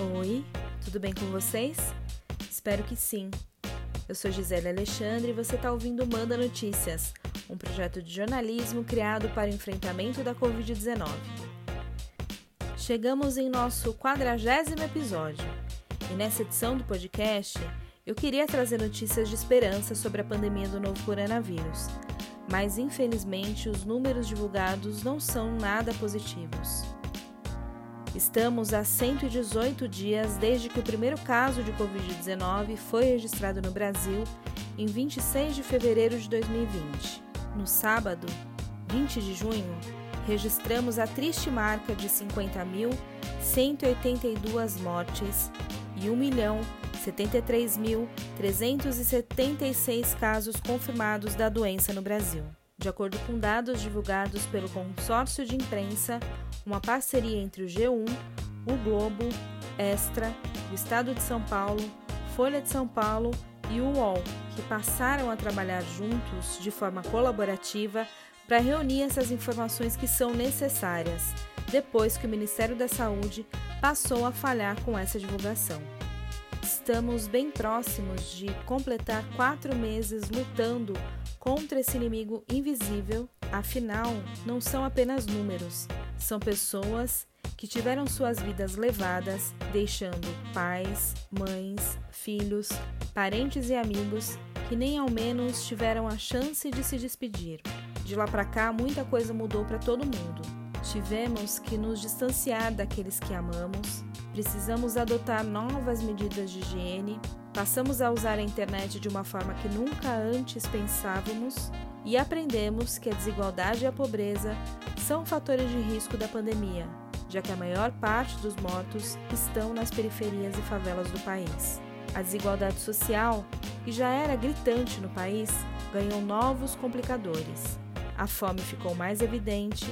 Oi, tudo bem com vocês? Espero que sim. Eu sou Gisele Alexandre e você está ouvindo Manda Notícias, um projeto de jornalismo criado para o enfrentamento da Covid-19. Chegamos em nosso quadragésimo episódio e nessa edição do podcast eu queria trazer notícias de esperança sobre a pandemia do novo coronavírus, mas infelizmente os números divulgados não são nada positivos. Estamos a 118 dias desde que o primeiro caso de Covid-19 foi registrado no Brasil em 26 de fevereiro de 2020. No sábado, 20 de junho, registramos a triste marca de 50.182 mortes e 1.073.376 casos confirmados da doença no Brasil. De acordo com dados divulgados pelo consórcio de imprensa, uma parceria entre o G1, o Globo, Extra, o Estado de São Paulo, Folha de São Paulo e o UOL, que passaram a trabalhar juntos de forma colaborativa para reunir essas informações que são necessárias, depois que o Ministério da Saúde passou a falhar com essa divulgação. Estamos bem próximos de completar quatro meses lutando contra esse inimigo invisível, afinal, não são apenas números, são pessoas que tiveram suas vidas levadas, deixando pais, mães, filhos, parentes e amigos que nem ao menos tiveram a chance de se despedir. De lá para cá, muita coisa mudou para todo mundo. Tivemos que nos distanciar daqueles que amamos, precisamos adotar novas medidas de higiene, passamos a usar a internet de uma forma que nunca antes pensávamos e aprendemos que a desigualdade e a pobreza são fatores de risco da pandemia, já que a maior parte dos mortos estão nas periferias e favelas do país. A desigualdade social, que já era gritante no país, ganhou novos complicadores. A fome ficou mais evidente,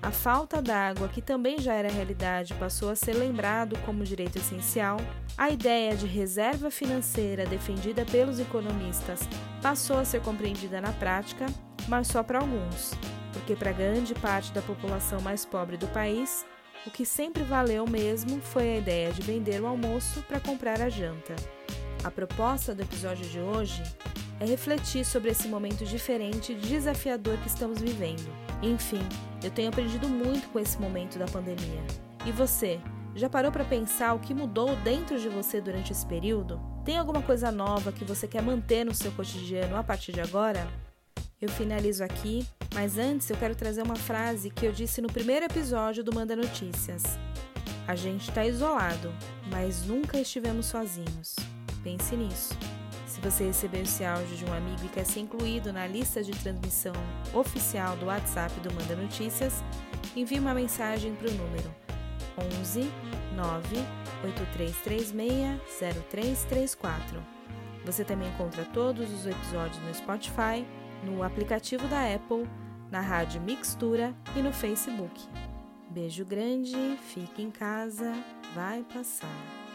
a falta d'água, que também já era realidade, passou a ser lembrado como direito essencial. A ideia de reserva financeira defendida pelos economistas passou a ser compreendida na prática, mas só para alguns, porque para grande parte da população mais pobre do país, o que sempre valeu mesmo foi a ideia de vender o almoço para comprar a janta. A proposta do episódio de hoje é refletir sobre esse momento diferente e desafiador que estamos vivendo. Enfim, eu tenho aprendido muito com esse momento da pandemia. E você, já parou para pensar o que mudou dentro de você durante esse período? Tem alguma coisa nova que você quer manter no seu cotidiano a partir de agora? Eu finalizo aqui, mas antes eu quero trazer uma frase que eu disse no primeiro episódio do Manda Notícias. A gente está isolado, mas nunca estivemos sozinhos. Pense nisso. Se você recebeu esse áudio de um amigo e quer ser incluído na lista de transmissão oficial do WhatsApp do Manda Notícias, envie uma mensagem para o número 11 9 8336 0334. Você também encontra todos os episódios no Spotify, no aplicativo da Apple, na rádio Mixtura e no Facebook. Beijo grande, fique em casa, vai passar.